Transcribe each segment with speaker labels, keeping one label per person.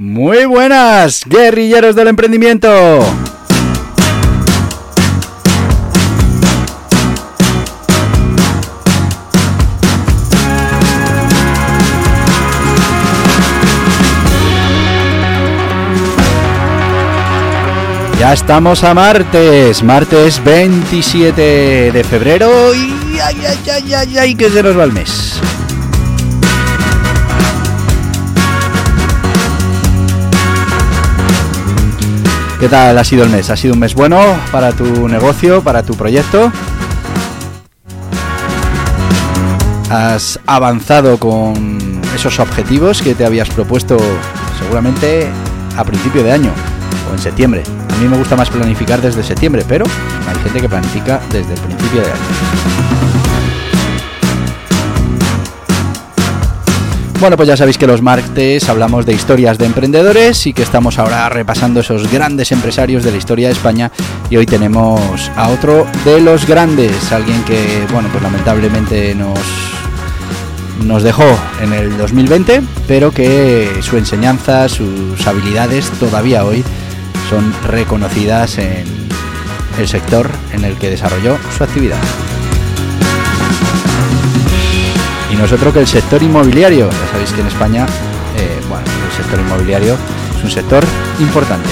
Speaker 1: Muy buenas, guerrilleros del emprendimiento. Ya estamos a martes, martes 27 de febrero y ay, ay, ay, ay, ay, que se nos va el mes. ¿Qué tal ha sido el mes? ¿Ha sido un mes bueno para tu negocio, para tu proyecto? ¿Has avanzado con esos objetivos que te habías propuesto seguramente a principio de año o en septiembre? A mí me gusta más planificar desde septiembre, pero hay gente que planifica desde el principio de año. Bueno, pues ya sabéis que los martes hablamos de historias de emprendedores y que estamos ahora repasando esos grandes empresarios de la historia de España y hoy tenemos a otro de los grandes, alguien que, bueno, pues lamentablemente nos nos dejó en el 2020, pero que su enseñanza, sus habilidades todavía hoy son reconocidas en el sector en el que desarrolló su actividad. Y nosotros que el sector inmobiliario, ya sabéis que en España, eh, bueno, el sector inmobiliario es un sector importante.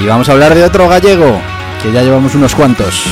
Speaker 1: Y vamos a hablar de otro gallego, que ya llevamos unos cuantos.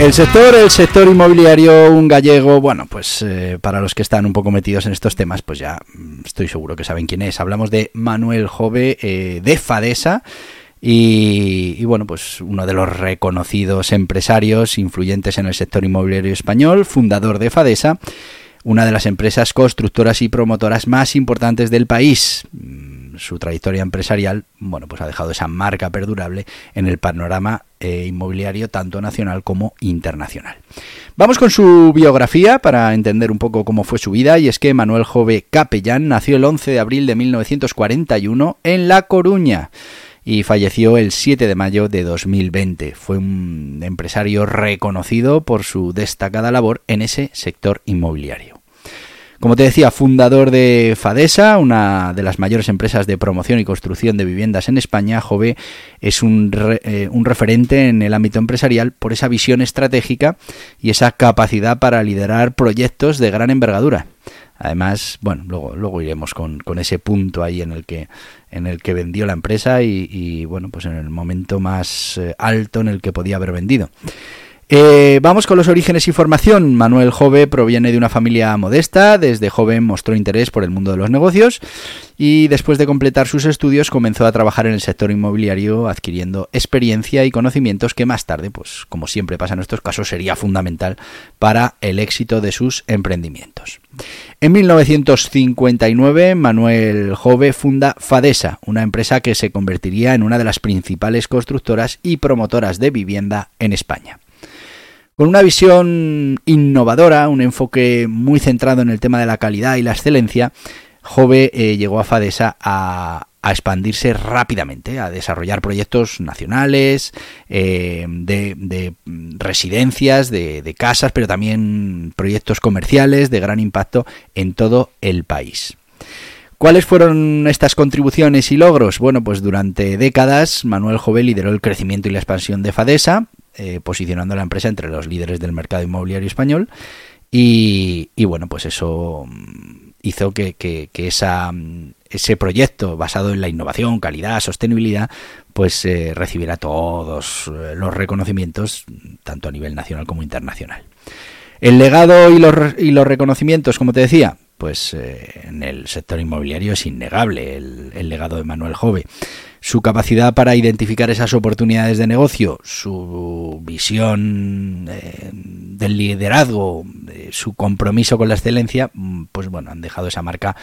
Speaker 1: El sector, el sector inmobiliario, un gallego, bueno, pues eh, para los que están un poco metidos en estos temas, pues ya mm, estoy seguro que saben quién es. Hablamos de Manuel Jove eh, de Fadesa. Y, y, bueno, pues uno de los reconocidos empresarios influyentes en el sector inmobiliario español, fundador de Fadesa, una de las empresas constructoras y promotoras más importantes del país. Su trayectoria empresarial, bueno, pues ha dejado esa marca perdurable en el panorama eh, inmobiliario tanto nacional como internacional. Vamos con su biografía para entender un poco cómo fue su vida y es que Manuel Jove Capellán nació el 11 de abril de 1941 en La Coruña y falleció el 7 de mayo de 2020. Fue un empresario reconocido por su destacada labor en ese sector inmobiliario. Como te decía, fundador de Fadesa, una de las mayores empresas de promoción y construcción de viviendas en España, Jove es un, re, eh, un, referente en el ámbito empresarial por esa visión estratégica y esa capacidad para liderar proyectos de gran envergadura. Además, bueno, luego, luego iremos con, con, ese punto ahí en el que, en el que vendió la empresa y, y bueno, pues en el momento más eh, alto en el que podía haber vendido. Eh, vamos con los orígenes y formación. Manuel Jove proviene de una familia modesta. Desde joven mostró interés por el mundo de los negocios y después de completar sus estudios comenzó a trabajar en el sector inmobiliario adquiriendo experiencia y conocimientos que más tarde, pues como siempre pasa en estos casos, sería fundamental para el éxito de sus emprendimientos. En 1959 Manuel Jove funda Fadesa, una empresa que se convertiría en una de las principales constructoras y promotoras de vivienda en España. Con una visión innovadora, un enfoque muy centrado en el tema de la calidad y la excelencia, Jove eh, llegó a Fadesa a, expandirse rápidamente, a desarrollar proyectos nacionales, eh, de, de, residencias, de, de casas, pero también proyectos comerciales de gran impacto en todo el país. ¿Cuáles fueron estas contribuciones y logros? Bueno, pues durante décadas Manuel Jove lideró el crecimiento y la expansión de Fadesa, eh, posicionando a la empresa entre los líderes del mercado inmobiliario español y, bueno, pues eso hizo que, que, esa, ese proyecto basado en la innovación, calidad, sostenibilidad, pues eh, recibirá todos eh, los reconocimientos, tanto a nivel nacional como internacional. El legado y los, y los reconocimientos, como te decía, pues eh, en el sector inmobiliario es innegable el, legado de Manuel Jove. Su capacidad para identificar esas oportunidades de negocio, su visión del liderazgo, su compromiso con la excelencia, mm, pues bueno, han dejado esa marca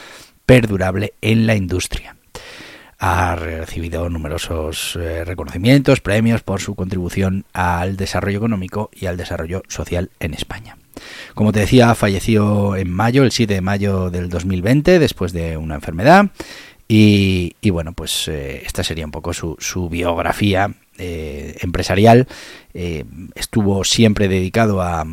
Speaker 1: perdurable en la industria. Ha recibido numerosos eh, reconocimientos, premios por su contribución al desarrollo económico y al desarrollo social en España. Como te decía, falleció en mayo, el 7 de mayo del 2020, después de una enfermedad. Y, bueno, pues eh, esta sería un poco su, biografía eh, empresarial. estuvo siempre dedicado a,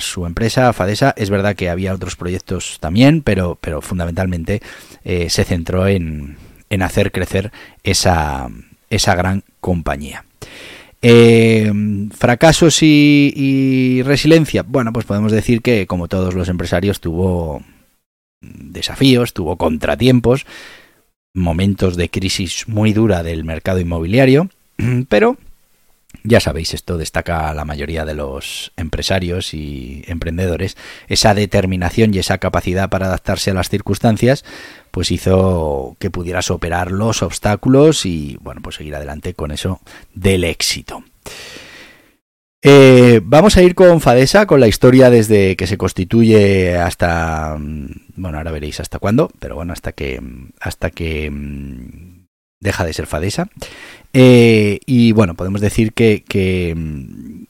Speaker 1: su empresa, Fadesa. Es verdad que había otros proyectos también, pero, pero fundamentalmente se centró en, en hacer crecer esa, esa gran compañía. Eh, fracasos y, resiliencia. Bueno, pues podemos decir que como todos los empresarios tuvo desafíos, tuvo contratiempos, momentos de crisis muy dura del mercado inmobiliario, pero ya sabéis, esto destaca la mayoría de los empresarios y emprendedores, esa determinación y esa capacidad para adaptarse a las circunstancias, pues hizo que pudieras operar los obstáculos y, bueno, pues seguir adelante con eso del éxito. Eh, vamos a ir con Fadesa, con la historia desde que se constituye hasta, mm, bueno, ahora veréis hasta cuándo, pero bueno, hasta que, hasta que mm, deja de ser Fadesa. Eh, y bueno, podemos decir que, mm,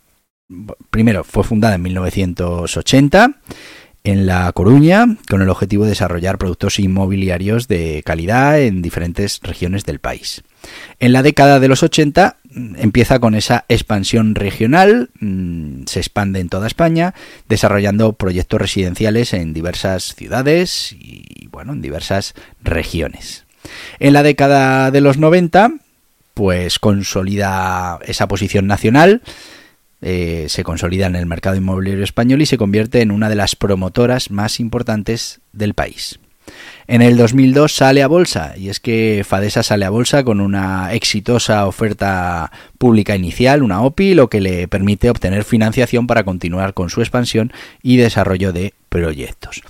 Speaker 1: primero fue fundada en 1980 en La Coruña con el objetivo de desarrollar productos inmobiliarios de calidad en diferentes regiones del país. En la década de los 80 mm, empieza con esa expansión regional, mm, se expande en toda España, desarrollando proyectos residenciales en diversas ciudades y bueno, en diversas regiones. En la década de los 90, pues consolida esa posición nacional, eh, se consolida en el mercado inmobiliario español y se convierte en una de las promotoras más importantes del país. En el 2002 sale a bolsa y es que Fadesa sale a bolsa con una exitosa oferta pública inicial, una OPI, lo que le permite obtener financiación para continuar con su expansión y desarrollo de proyectos.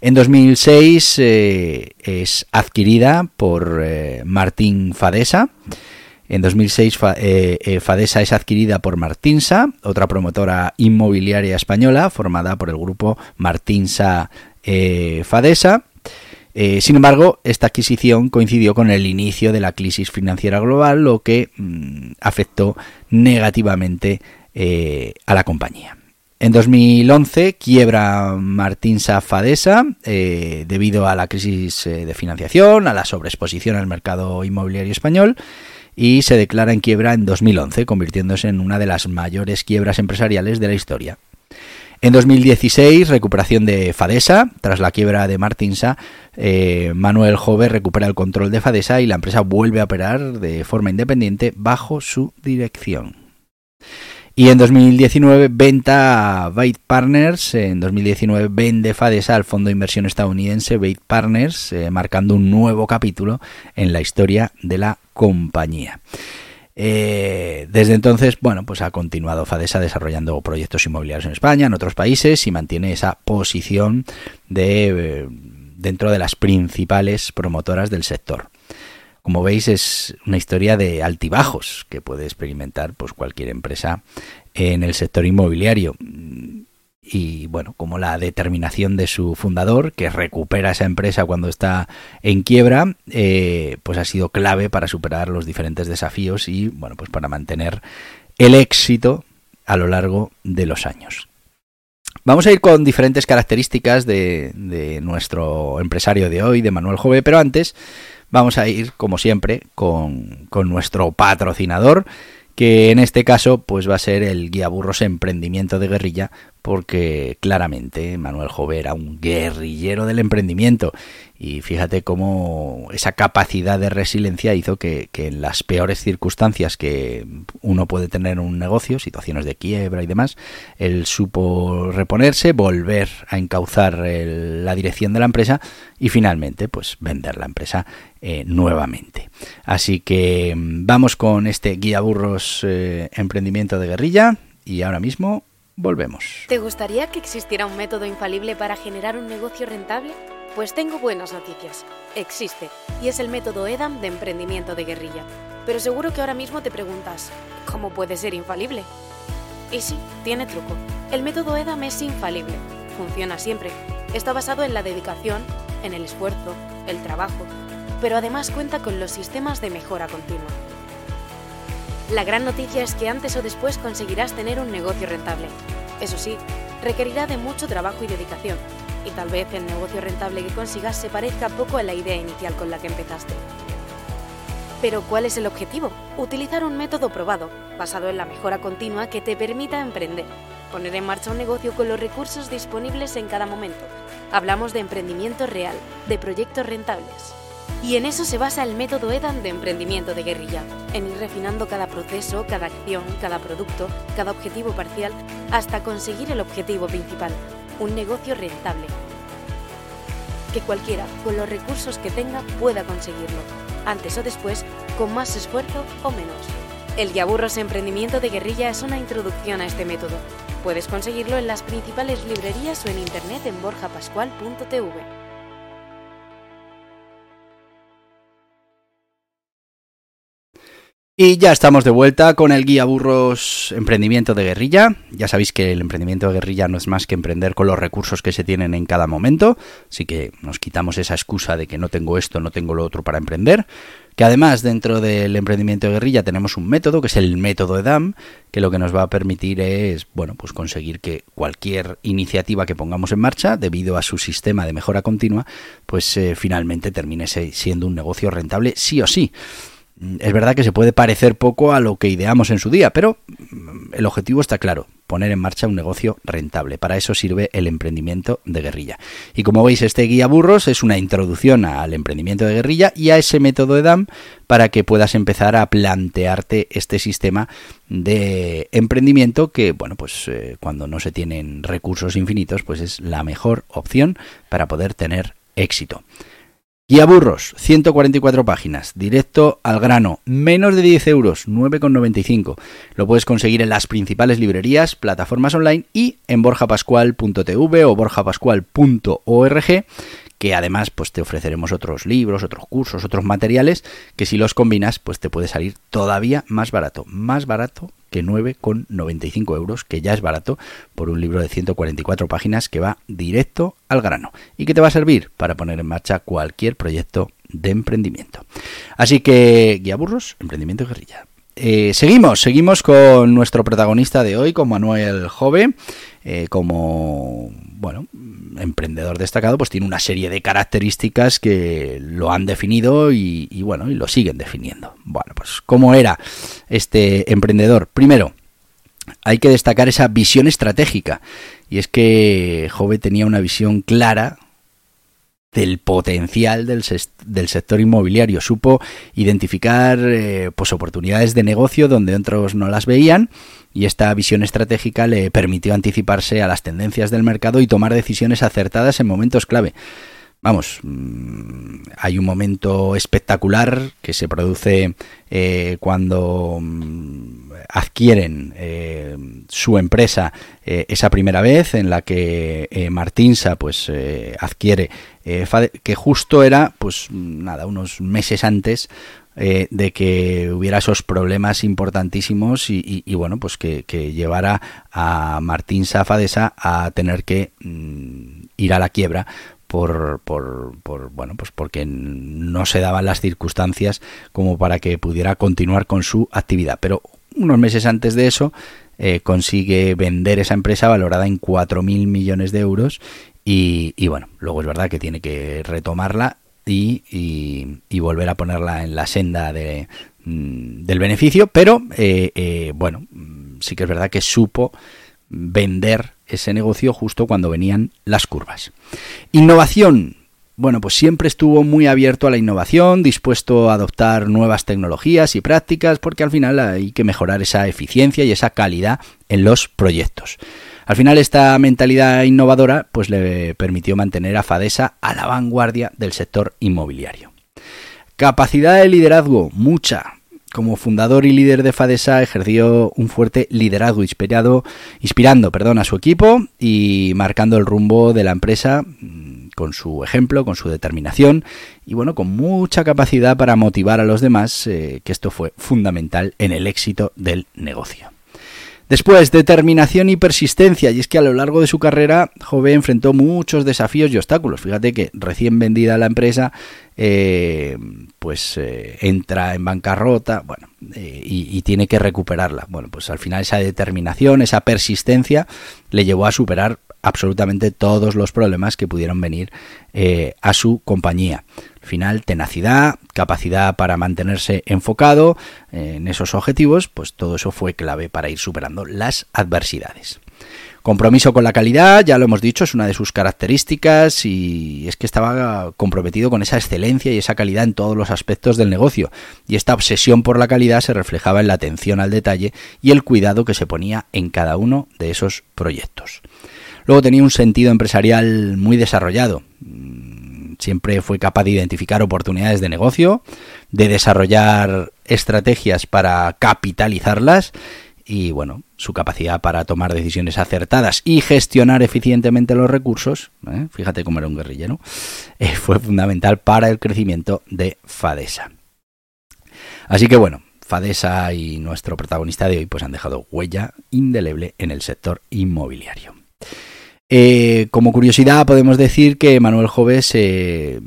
Speaker 1: En 2006 eh, es adquirida por eh, Martín Fadesa. En 2006 eh, Fadesa es adquirida por Martinsa, otra promotora inmobiliaria española formada por el grupo Martinsa Fadesa. Sin embargo, esta adquisición coincidió con el inicio de la crisis financiera global, lo que mm, afectó negativamente a la compañía. En 2011 quiebra Martín Safadesa eh, debido a la crisis eh, de financiación, a la sobreexposición al mercado inmobiliario español y se declara en quiebra en 2011, convirtiéndose en una de las mayores quiebras empresariales de la historia. En 2016, recuperación de Fadesa. Tras la quiebra de Martinsa, eh, Manuel Jove recupera el control de Fadesa y la empresa vuelve a operar de forma independiente bajo su dirección. Y en 2019 venta a Bait Partners, en 2019 vende Fadesa al fondo de inversión estadounidense Bait Partners, eh, marcando un nuevo capítulo en la historia de la compañía. Eh, desde entonces, bueno, pues ha continuado Fadesa desarrollando proyectos inmobiliarios en España, en otros países y mantiene esa posición de eh, dentro de las principales promotoras del sector. Como veis, es una historia de altibajos que puede experimentar pues, cualquier empresa en el sector inmobiliario. Y bueno, como la determinación de su fundador, que recupera esa empresa cuando está en quiebra, eh, pues ha sido clave para superar los diferentes desafíos y bueno, pues para mantener el éxito a lo largo de los años. Vamos a ir con diferentes características de, de nuestro empresario de hoy, de Manuel Jove, pero antes vamos a ir, como siempre, con, nuestro patrocinador, que en este caso pues va a ser el Guía Burros Emprendimiento de Guerrilla, porque claramente Manuel Jove era un guerrillero del emprendimiento Y fíjate cómo esa capacidad de resiliencia hizo que, en las peores circunstancias que uno puede tener en un negocio, situaciones de quiebra y demás, él supo reponerse, volver a encauzar la dirección de la empresa y finalmente pues vender la empresa eh, nuevamente. Así que mm, vamos con este guía burros eh, emprendimiento de guerrilla y ahora mismo volvemos.
Speaker 2: ¿Te gustaría que existiera un método infalible para generar un negocio rentable? Pues tengo buenas noticias. Existe, y es el método EDAM de emprendimiento de guerrilla. Pero seguro que ahora mismo te preguntas, ¿cómo puede ser infalible? Y sí, tiene truco. El método EDAM es infalible. Funciona siempre. Está basado en la dedicación, en el esfuerzo, el trabajo, pero además cuenta con los sistemas de mejora continua. La gran noticia es que antes o después conseguirás tener un negocio rentable. Eso sí, requerirá de mucho trabajo y dedicación, y tal vez el negocio rentable que consigas se parezca poco a la idea inicial con la que empezaste. Pero ¿cuál es el objetivo? Utilizar un método probado, basado en la mejora continua que te permita emprender, poner en marcha un negocio con los recursos disponibles en cada momento. Hablamos de emprendimiento real, de proyectos rentables. Y en eso se basa el método EDAN de emprendimiento de guerrilla, en ir refinando cada proceso, cada acción, cada producto, cada objetivo parcial, hasta conseguir el objetivo principal, un negocio rentable. Que cualquiera, con los recursos que tenga, pueda conseguirlo, antes o después, con más esfuerzo o menos. El Yaburros Emprendimiento de Guerrilla es una introducción a este método. Puedes conseguirlo en las principales librerías o en internet en borjapascual.tv.
Speaker 1: Y ya estamos de vuelta con el guía burros emprendimiento de guerrilla. Ya sabéis que el emprendimiento de guerrilla no es más que emprender con los recursos que se tienen en cada momento, así que nos quitamos esa excusa de que no tengo esto, no tengo lo otro para emprender. Que además dentro del emprendimiento de guerrilla tenemos un método que es el método EDAM, que lo que nos va a permitir es, bueno, pues conseguir que cualquier iniciativa que pongamos en marcha, debido a su sistema de mejora continua, pues eh, finalmente termine siendo un negocio rentable sí o sí. Es verdad que se puede parecer poco a lo que ideamos en su día, pero mm, el objetivo está claro, poner en marcha un negocio rentable. Para eso sirve el emprendimiento de guerrilla. Y como veis, este guía burros es una introducción al emprendimiento de guerrilla y a ese método de DAM para que puedas empezar a plantearte este sistema de emprendimiento que, bueno, pues eh, cuando no se tienen recursos infinitos, pues es la mejor opción para poder tener éxito. Guía Burros, 144 páginas, directo al grano, menos de 10 euros, 9,95. Lo puedes conseguir en las principales librerías, plataformas online y en borjapascual.tv o borjapascual.org que además pues te ofreceremos otros libros, otros cursos, otros materiales que si los combinas pues te puede salir todavía más barato, más barato que 9,95 euros, que ya es barato por un libro de 144 páginas que va directo al grano y que te va a servir para poner en marcha cualquier proyecto de emprendimiento. Así que guía burros, emprendimiento guerrilla. Eh, seguimos, seguimos con nuestro protagonista de hoy, con Manuel Jove, eh, como bueno, emprendedor destacado, pues tiene una serie de características que lo han definido y, bueno, y lo siguen definiendo. Bueno, pues ¿cómo era este emprendedor? Primero, hay que destacar esa visión estratégica. Y es que Jove tenía una visión clara del potencial del, sector inmobiliario. Supo identificar eh, pues oportunidades de negocio donde otros no las veían y esta visión estratégica le permitió anticiparse a las tendencias del mercado y tomar decisiones acertadas en momentos clave. Vamos, mm, hay un momento espectacular que se produce eh, cuando mm, adquieren eh, su empresa esa primera vez en la que Martinsa pues adquiere que justo era pues nada unos meses antes de que hubiera esos problemas importantísimos y, bueno pues que, llevara a Martinsa Fadesa a tener que mm, ir a la quiebra por, por, por, bueno, pues porque no se daban las circunstancias como para que pudiera continuar con su actividad. Pero unos meses antes de eso eh, consigue vender esa empresa valorada en 4.000 millones de euros y, bueno, luego es verdad que tiene que retomarla y, volver a ponerla en la senda mm, del beneficio, pero eh, eh, bueno, sí que es verdad que supo vender ese negocio justo cuando venían las curvas. Innovación. bueno, pues siempre estuvo muy abierto a la innovación, dispuesto a adoptar nuevas tecnologías y prácticas, porque al final hay que mejorar esa eficiencia y esa calidad en los proyectos. Al final esta mentalidad innovadora pues le permitió mantener a Fadesa a la vanguardia del sector inmobiliario. Capacidad de liderazgo, mucha, como fundador y líder de Fadesa ejerció un fuerte liderazgo inspirado, inspirando perdón, a su equipo y marcando el rumbo de la empresa mm, con su ejemplo, con su determinación y bueno, con mucha capacidad para motivar a los demás, eh, que esto fue fundamental en el éxito del negocio. Después, determinación y persistencia. Y es que a lo largo de su carrera, Jove enfrentó muchos desafíos y obstáculos. Fíjate que recién vendida la empresa, eh, pues eh, entra en bancarrota, bueno, eh, y, y, tiene que recuperarla. Bueno, pues al final esa determinación, esa persistencia, le llevó a superar absolutamente todos los problemas que pudieron venir a su compañía. Al final, tenacidad, capacidad para mantenerse enfocado en esos objetivos, pues todo eso fue clave para ir superando las adversidades. Compromiso con la calidad, ya lo hemos dicho, es una de sus características y es que estaba comprometido con esa excelencia y esa calidad en todos los aspectos del negocio. Y esta obsesión por la calidad se reflejaba en la atención al detalle y el cuidado que se ponía en cada uno de esos proyectos. Luego tenía un sentido empresarial muy desarrollado Siempre fue capaz de identificar oportunidades de negocio, de desarrollar estrategias para capitalizarlas y bueno, su capacidad para tomar decisiones acertadas y gestionar eficientemente los recursos, ¿eh? fíjate cómo era un guerrillero, eh, fue fundamental para el crecimiento de Fadesa. Así que bueno, Fadesa y nuestro protagonista de hoy pues han dejado huella indeleble en el sector inmobiliario. Eh, como curiosidad podemos decir que Manuel Joves eh,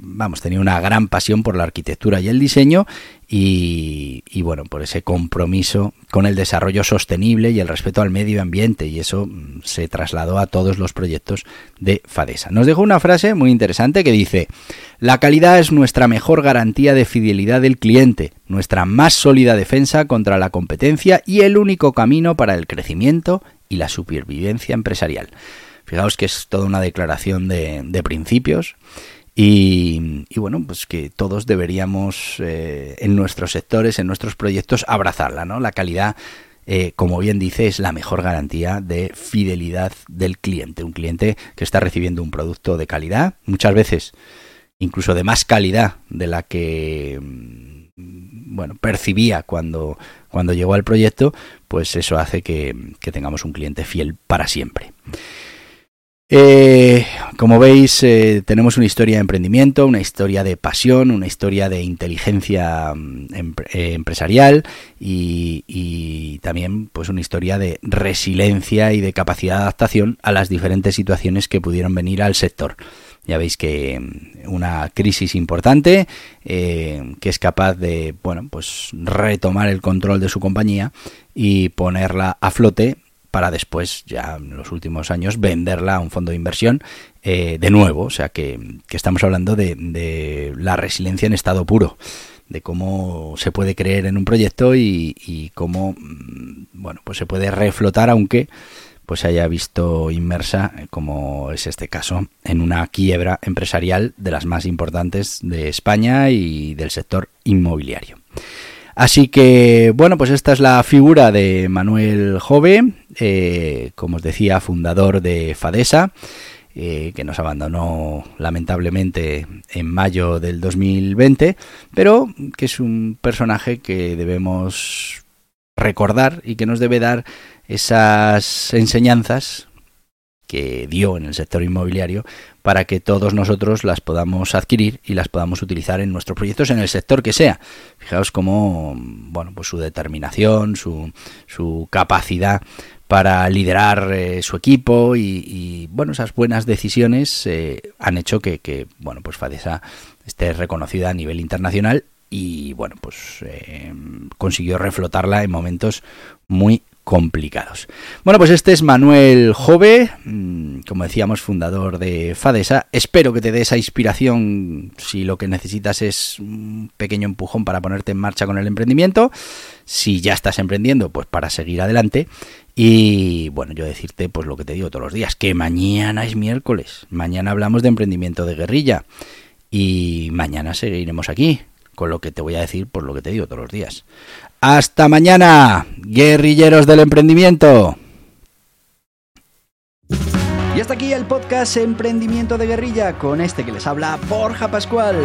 Speaker 1: vamos, tenía una gran pasión por la arquitectura y el diseño y, bueno, por ese compromiso con el desarrollo sostenible y el respeto al medio ambiente y eso mm, se trasladó a todos los proyectos de Fadesa. Nos dejó una frase muy interesante que dice, la calidad es nuestra mejor garantía de fidelidad del cliente, nuestra más sólida defensa contra la competencia y el único camino para el crecimiento y la supervivencia empresarial. Fijaos que es toda una declaración de, principios y, bueno, pues que todos deberíamos eh, en nuestros sectores, en nuestros proyectos, abrazarla, ¿no? La calidad, eh, como bien dice, es la mejor garantía de fidelidad del cliente. Un cliente que está recibiendo un producto de calidad, muchas veces incluso de más calidad de la que mm, bueno, percibía cuando, cuando llegó al proyecto, pues eso hace que, que tengamos un cliente fiel para siempre. Eh, como veis, eh, tenemos una historia de emprendimiento, una historia de pasión, una historia de inteligencia mm, eh, empresarial y, y, también pues una historia de resiliencia y de capacidad de adaptación a las diferentes situaciones que pudieron venir al sector. Ya veis que mm, una crisis importante que es capaz de bueno pues retomar el control de su compañía y ponerla a flote para después, ya en los últimos años, venderla a un fondo de inversión eh, de nuevo. O sea que, estamos hablando de, la resiliencia en estado puro, de cómo se puede creer en un proyecto y, cómo mm, bueno, pues se puede reflotar, aunque pues se haya visto inmersa, como es este caso, en una quiebra empresarial de las más importantes de España y del sector inmobiliario. Así que, bueno, pues esta es la figura de Manuel Jove, eh, como os decía, fundador de Fadesa, eh, que nos abandonó lamentablemente en mayo del 2020, pero que es un personaje que debemos recordar y que nos debe dar esas enseñanzas que dio en el sector inmobiliario para que todos nosotros las podamos adquirir y las podamos utilizar en nuestros proyectos en el sector que sea. Fijaos cómo, bueno, pues su determinación, su, su capacidad para liderar eh, su equipo y, bueno, esas buenas decisiones eh, han hecho que, bueno, pues Fadesa esté reconocida a nivel internacional y bueno, pues eh, consiguió reflotarla en momentos muy complicados. Bueno, pues este es Manuel Jove, mm, como decíamos, fundador de Fadesa. Espero que te dé esa inspiración si lo que necesitas es un pequeño empujón para ponerte en marcha con el emprendimiento. Si ya estás emprendiendo, pues para seguir adelante. Y bueno, yo decirte pues lo que te digo todos los días, que mañana es miércoles. Mañana hablamos de emprendimiento de guerrilla. Y mañana seguiremos aquí, con lo que te voy a decir por lo que te digo todos los días. Hasta mañana, guerrilleros del emprendimiento. Y hasta aquí el podcast Emprendimiento de Guerrilla con este que les habla Borja Pascual.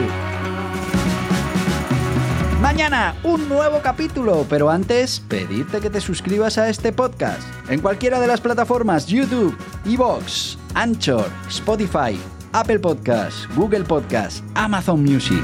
Speaker 1: Mañana un nuevo capítulo, pero antes pedirte que te suscribas a este podcast en cualquiera de las plataformas YouTube, Evox, Anchor, Spotify, Apple Podcasts, Google Podcasts, Amazon Music.